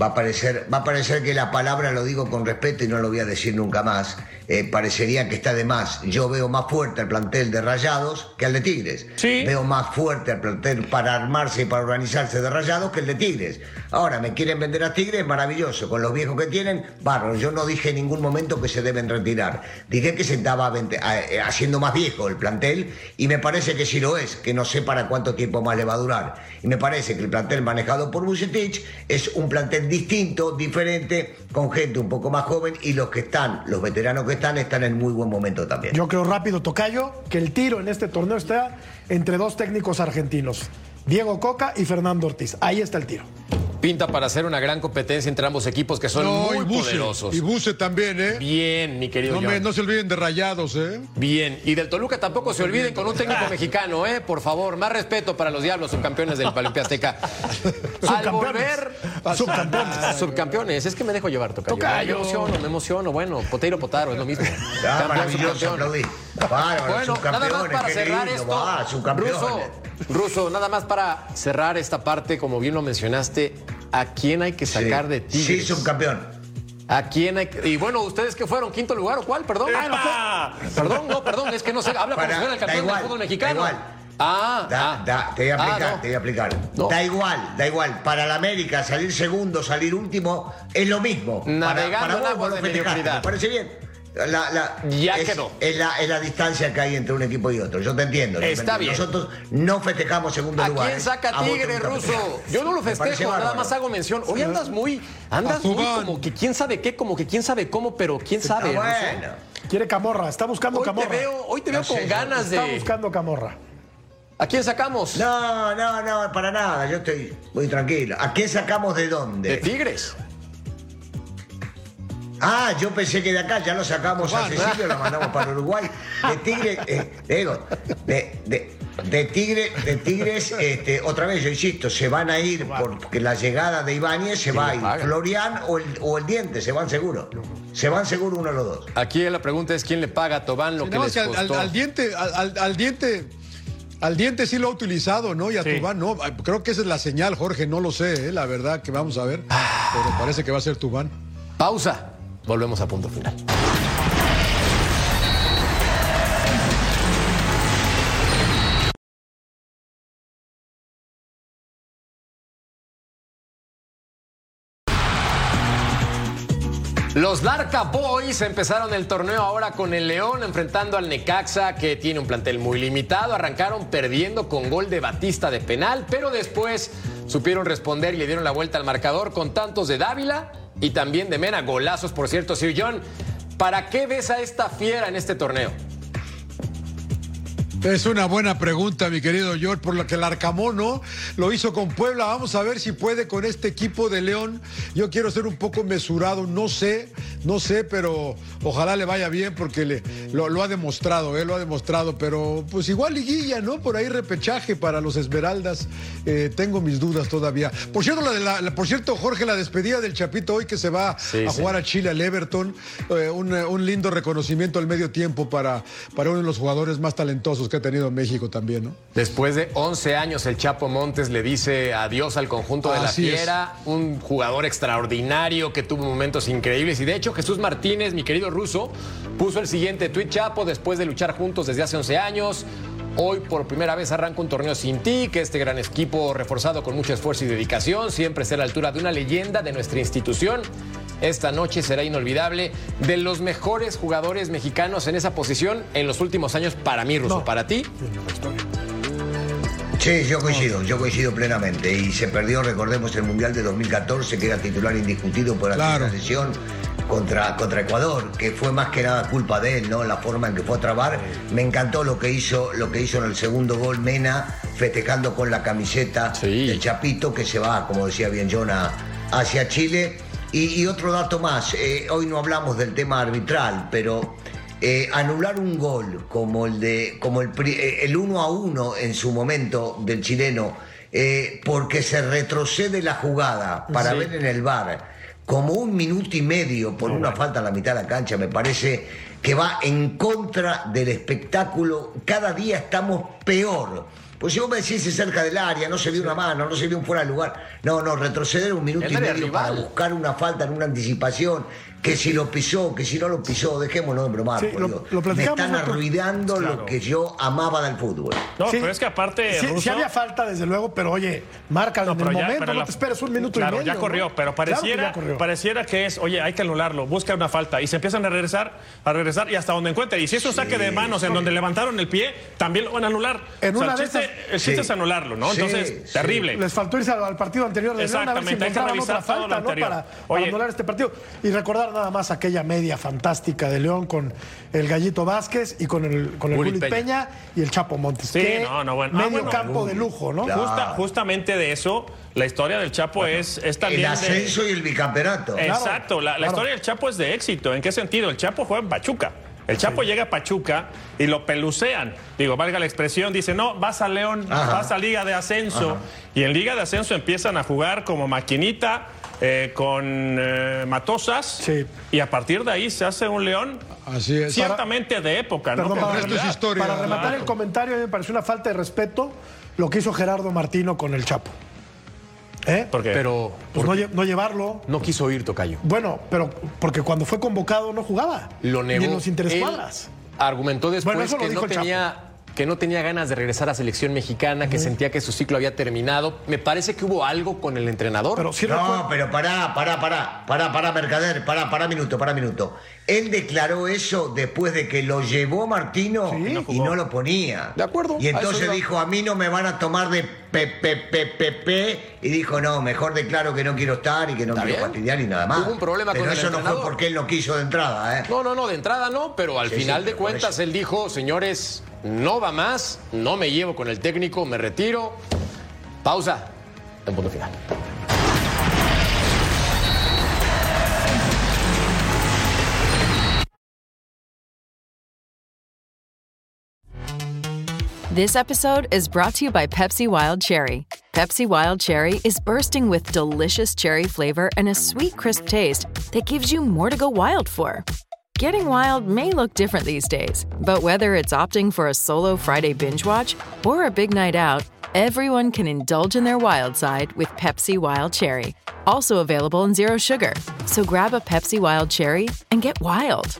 Va a parecer, va a parecer que la palabra lo digo con respeto y no lo voy a decir nunca más. Eh, parecería que está de más. Yo veo más fuerte al plantel de Rayados que al de Tigres. Sí. Veo más fuerte al plantel para armarse y para organizarse de Rayados que el de Tigres. Ahora, me quieren vender a Tigres, maravilloso. Con los viejos que tienen, bárbaro. Yo no dije en ningún momento que se deben retirar. Dije que se estaba eh, haciendo más viejo el plantel y me parece que sí lo es, que no sé para cuánto tiempo más le va a durar. Y me parece que el plantel manejado por Bucetich es un plantel distinto, diferente, con gente un poco más joven y los que están, los veteranos que están, en muy buen momento también. Yo creo rápido, Tocayo, que el tiro en este torneo está entre dos técnicos argentinos, Diego Coca y Fernando Ortiz. Ahí está el tiro. Pinta para hacer una gran competencia entre ambos equipos que son No, muy y Buse, poderosos. y Buse también, ¿eh? Bien, mi querido No, me- John. no se olviden de Rayados, ¿eh? Bien, y del Toluca tampoco se olviden con un técnico mexicano, ¿eh? Por favor, más respeto para los diablos, subcampeones del Palimpia Azteca. Al Subcampeones. volver. Subcampeones. Ah, subcampeones, es que me dejo llevar, Tocayo. Tocayo. Me emociono, me emociono. Bueno, Poteiro Potaro, es lo mismo. Ah, Campeón, subcampeón. Bárbaro, Bueno, nada más para cerrar lindo, esto. va, subcampeones. Ruso, Ruso, nada más para cerrar esta parte, como bien lo mencionaste, ¿a quién hay que sacar Sí. de Tigres? Sí, subcampeón. ¿A quién hay que.? Y bueno, ¿ustedes qué fueron? ¿Quinto lugar o cuál? Perdón. ¡Epa! Perdón, no, perdón, es que no sé. Habla como Para- si fuera el da campeón igual, del fútbol da mexicano. igual. Ah, Da, ah. da, te voy a Ah, explicar, no. te voy a explicar. No. Da igual, da igual. Para la América, salir segundo, salir último, es lo mismo. Para- Navegando para, en vos, aguas de mediocridad. ¿Me parece bien? La, la- Ya es, quedó. Es la, es la distancia que hay entre un equipo y otro. Yo te entiendo. te Está bien. Nosotros no festejamos segundo ¿A lugar. quién ¿eh? saca A te Tigre, Ruso? Yo no lo festejo, nada más hago mención. Hoy andas muy, andas A muy como que quién sabe qué, como que quién sabe cómo, pero quién sabe, Ah, Ruso. bueno. Quiere Camorra, está buscando Hoy te Camorra. veo, hoy te veo No con sé, ganas Está de. buscando Camorra. ¿A quién sacamos? No, no, no, para nada. Yo estoy muy tranquilo. ¿A qué sacamos de dónde? De Tigres. Ah, yo pensé que de acá ya lo sacamos a Cecilio, lo mandamos para Uruguay. De Tigre, eh, digo, de, de, de Tigre, de Tigres, este, otra vez, yo insisto, se van a ir porque la llegada de Ibáñez se va a ir. Florian o el, o el Diente, se van seguro. Se van seguro uno de los dos. Aquí la pregunta es quién le paga a Tobán lo Sí, que no, les al, al- costó. al diente, al, al- al diente, al diente sí lo ha utilizado, ¿no? Y a Sí. Tubán no. Creo que esa es la señal, Jorge, no lo sé, ¿eh? la verdad que vamos a ver. Pero parece que va a ser Tubán. Pausa. Volvemos a punto final. Los Larca Boys empezaron el torneo ahora con el León enfrentando al Necaxa que tiene un plantel muy limitado. Arrancaron perdiendo con gol de Batista de penal, pero después supieron responder y le dieron la vuelta al marcador con tantos de Dávila y también de Mena. Golazos, por cierto. Sir John, ¿para qué ves a esta fiera en este torneo? Es una buena pregunta, mi querido George, por lo que el Arcamón no lo hizo con Puebla. Vamos a ver si puede con este equipo de León. Yo quiero ser un poco mesurado, no sé, no sé, pero ojalá le vaya bien porque le, lo, lo ha demostrado, ¿eh? lo ha demostrado. Pero pues igual liguilla, ¿no? Por ahí repechaje para los Esmeraldas. Eh, tengo mis dudas todavía. Por cierto, la de la- la- por cierto, Jorge, la despedida del Chapito hoy que se va Sí, a sí. jugar a Chile, al Everton. eh, un, un lindo reconocimiento al medio tiempo para, para uno de los jugadores más talentosos que ha tenido México también, ¿no? Después de 11 años, el Chapo Montes le dice adiós al conjunto de la es. Fiera, un jugador extraordinario que tuvo momentos increíbles. Y de hecho, Jesús Martínez, mi querido ruso, puso el siguiente tuit Chapo después de luchar juntos desde hace 11 años. Hoy por primera vez arranca un torneo sin ti, que este gran equipo reforzado con mucho esfuerzo y dedicación siempre esté a la altura de una leyenda de nuestra institución. Esta noche será inolvidable de los mejores jugadores mexicanos en esa posición en los últimos años para mí, Ruso. No. Para ti, Sí, yo coincido, yo coincido plenamente. Y se perdió, recordemos, el Mundial de 2014, que era titular indiscutido por Claro. la sesión contra, contra Ecuador, que fue más que nada culpa de él, ¿no? La forma en que fue a trabar. Me encantó lo que hizo, lo que hizo en el segundo gol Mena, festejando con la camiseta Sí. del Chapito, que se va, como decía bien John, a- hacia Chile. Y, y otro dato más, eh, hoy no hablamos del tema arbitral, pero eh, anular un gol como el de como el, eh, el 1 a 1 en su momento del chileno eh, porque se retrocede la jugada para Sí. ver en el bar como un minuto y medio por una falta a la mitad de la cancha me parece que va en contra del espectáculo. Cada día estamos peor pues si vos me decís cerca del área, no se vio una mano, no se vio un fuera de lugar. No, no, retroceder un minuto y medio rival. para buscar una falta en una anticipación, que si lo pisó, que si no lo pisó, dejémonos de bromar. Sí, lo- lo Me están arruinando Claro. lo que yo amaba del fútbol. No, Sí. pero es que aparte, Sí, Russo- sí había falta, desde luego, pero oye, márcalo en el ya- momento, no la- te esperes un minuto claro, y medio. ya corrió, ¿no? pero Claro que pareciera, ya corrió. pareciera que es, oye, hay que anularlo, busca una falta y se empiezan a regresar, a regresar y hasta donde encuentre. Y si es un saque de manos en donde levantaron el pie, también lo van a anular. En O sea, una el de chiste, esas- el chiste Sí. es anularlo, ¿no? Sí, Entonces, sí. terrible. Les faltó irse al, partido anterior de León a ver si Exactamente, hay que otra revisar lo falta, ¿no? anterior. Para, anular este partido. Y recordar nada más aquella media fantástica de León con el Gallito Vázquez y con el, con el Peña. Peña. y el Chapo Montes. Sí, Qué no, no, bueno. Ah, Medio bueno. campo de lujo, ¿no? Justa- justamente de eso, la historia del Chapo es, es también El de- ascenso y el bicampeonato. Exacto, la, la claro. historia del Chapo es de éxito. ¿En qué sentido? El Chapo juega en Pachuca. El Chapo llega a Pachuca y lo pelucean. Digo, valga la expresión, dice, no, vas a León, Ajá. vas a Liga de Ascenso. Y en Liga de Ascenso empiezan a jugar como maquinita, eh, con eh, matosas. Sí. Y a partir de ahí se hace un León Así es. ciertamente de época, ¿no? Perdón, Con para, resto es historia. para rematar Claro. el comentario, a mí me pareció una falta de respeto lo que hizo Gerardo Martino con el Chapo. ¿Eh? ¿Por qué? pero Pues no, lle- no llevarlo. no quiso ir, Tocayo. Bueno, pero porque cuando fue convocado no jugaba. Lo negó. Ni en los interescuadras. argumentó después Bueno, eso lo que dijo no el Chapo. tenía que no tenía ganas de regresar a selección mexicana, que sentía que su ciclo había terminado. Me parece que hubo algo con el entrenador. Pero sí No, recuerdo- pero pará, pará, pará, pará, pará, Mercader, pará, pará minuto, pará minuto. Él declaró eso después de que lo llevó Martino y no lo ponía. De acuerdo, Y entonces dijo, a mí no me van a tomar de PPPPP. Y dijo, no, mejor declaro que no quiero estar y que no quiero bien. fastidiar y nada más. Hubo un problema pero con el eso no entrenador. fue porque él no quiso de entrada, ¿eh? No, no, no, de entrada no, pero al Sí, final sí, de cuentas él dijo, señores, no va más, no me llevo con el técnico, me retiro. Pausa. En punto final. This episode is brought to you by Pepsi Wild Cherry. Pepsi Wild Cherry is bursting with delicious cherry flavor and a sweet, crisp taste that gives you more to go wild for. Getting wild may look different these days, but whether it's opting for a solo Friday binge watch or a big night out, everyone can indulge in their wild side with Pepsi Wild Cherry. Also available in Zero Sugar. So grab a Pepsi Wild Cherry and get wild.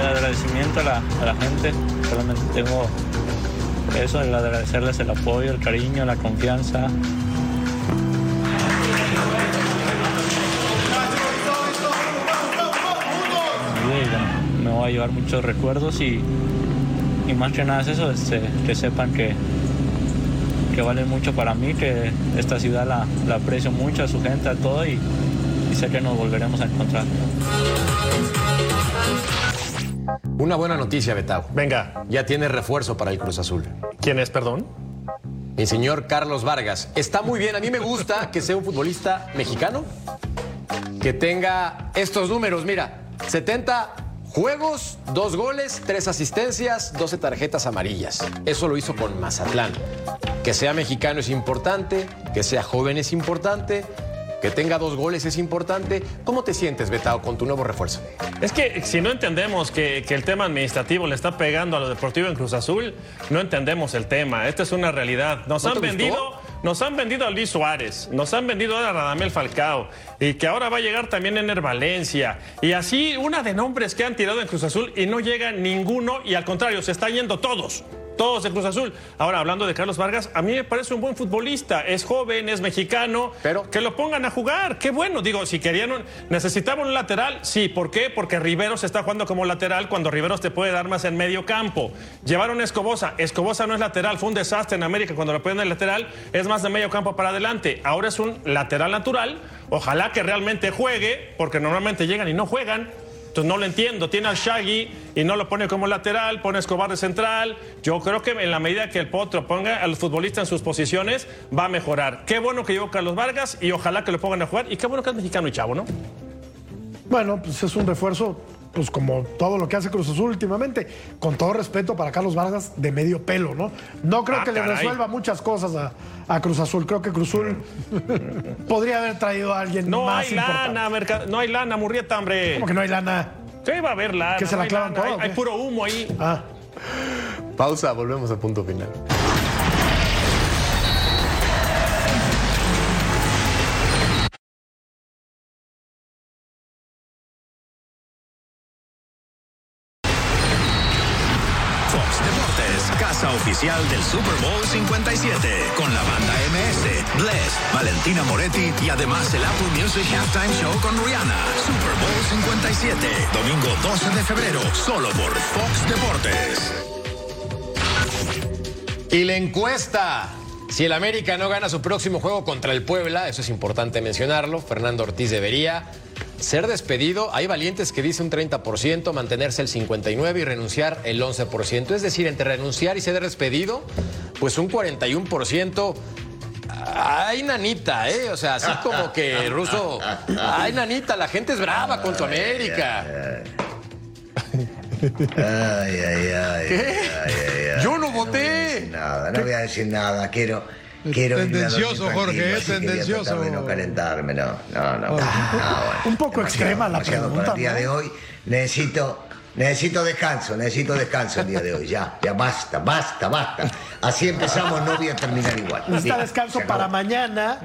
Agradecimiento a la, a la gente, solamente tengo eso, el agradecerles el apoyo, el cariño, la confianza. Me voy a llevar muchos recuerdos y, más que nada es eso, este, que sepan que, que vale mucho para mí, que esta ciudad la, aprecio mucho, a su gente, a todo y sé que nos volveremos a encontrar. Una buena noticia, Betao. Venga, Ya tiene refuerzo para el Cruz Azul. ¿quién es, perdón? Mi señor Carlos Vargas. Está muy bien. A mí me gusta que sea un futbolista mexicano que tenga estos números. Mira, 70 juegos, dos goles, tres asistencias, 12 tarjetas amarillas. Eso lo hizo con Mazatlán. Que sea mexicano es importante, que sea joven es importante, que tenga dos goles es importante. ¿Cómo te sientes, Betao, con tu nuevo refuerzo? Es que si no entendemos que, que el tema administrativo le está pegando a lo deportivo en Cruz Azul, no entendemos el tema. Esta es una realidad. Nos ¿No han gustó? vendido. Nos han vendido a Luis Suárez, nos han vendido a Radamel Falcao y que ahora va a llegar también Ener Valencia. Y así una de nombres que han tirado en Cruz Azul y no llega ninguno y al contrario, se están yendo todos. Todos de Cruz Azul. Ahora, hablando de Carlos Vargas, a mí me parece un buen futbolista. Es joven, es mexicano. Pero- que lo pongan a jugar. Qué bueno. Digo, si querían un, necesitaban un lateral, sí. ¿Por qué? Porque Riveros está jugando como lateral cuando Riveros te puede dar más en medio campo. Llevaron a Escobosa. Escobosa no es lateral. Fue un desastre en América cuando lo ponen en lateral. Es más de medio campo para adelante. Ahora es un lateral natural. Ojalá que realmente juegue, porque normalmente llegan y no juegan. Entonces no lo entiendo. Tiene al Shaggy y no lo pone como lateral, pone a Escobar de central. Yo creo que en la medida que el Potro ponga al futbolista en sus posiciones, va a mejorar. Qué bueno que llegó Carlos Vargas y ojalá que lo pongan a jugar. Y qué bueno que es mexicano y chavo, ¿no? Bueno, pues es un refuerzo, pues como todo lo que hace Cruz Azul últimamente, con todo respeto para Carlos Vargas, de medio pelo, ¿no? No creo Ah, que le resuelva muchas cosas a, a Cruz Azul. Creo que Cruz Azul podría haber traído a alguien No más hay importante. lana, no hay lana, Murrieta, hombre. ¿Cómo que no hay lana? Sí, va a haber lana. ¿Que se la no hay clavan hay- o hay qué? puro humo ahí. Ah, Pausa, volvemos al punto final. Oficial del Super Bowl 57, con la banda MS, Bless, Valentina Moretti y además el Apple Music Halftime Show con Rihanna. Super Bowl 57, domingo 12 de febrero, solo por Fox Deportes. Y la encuesta. Si el América no gana su próximo juego contra el Puebla, eso es importante mencionarlo, Fernando Ortiz debería ser despedido. Hay valientes que dicen un 30%, mantenerse el 59% y renunciar el 11%. Es decir, entre renunciar y ser despedido, pues un 41%. Ay, nanita, ¿eh? O sea, así como que ruso. Ay, nanita, la gente es brava con tu América. Ay, ay, ay. ¿Qué? ay, ay, ay. Yo no voté. Nada, no voy a decir nada. Quiero. Quiero Tendencioso, Jorge, es tendencioso. de no calentarme, no, no, no. no, bueno. un poco extrema la pregunta, Para el día de hoy necesito Necesito descanso, necesito descanso el día de hoy. Ya, ya basta, basta, basta. Así empezamos, no voy a terminar igual. Necesita descanso para mañana,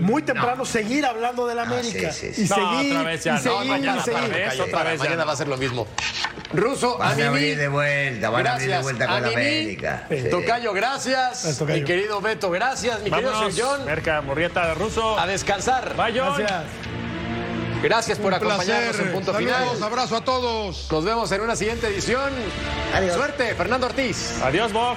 muy temprano, seguir hablando del América. Ah, sí, sí, Y sí. No, seguir, otra vez ya, y no, seguir, mañana y seguir. vez, otra vez mañana no. va a ser lo mismo. Ruso, Van a venir de vuelta, van a venir de vuelta con la América. Sí. Tocayo, gracias. Tocayo. Mi querido Beto, gracias. Mi querido Vámonos, John, Merca, Murrieta, Ruso. a descansar. Bye, John. Gracias. Gracias por Un acompañarnos placer. en Punto Saludos, Final. abrazo a todos. Nos vemos en una siguiente edición. Adiós. Suerte, Fernando Ortiz. Adiós, Bob.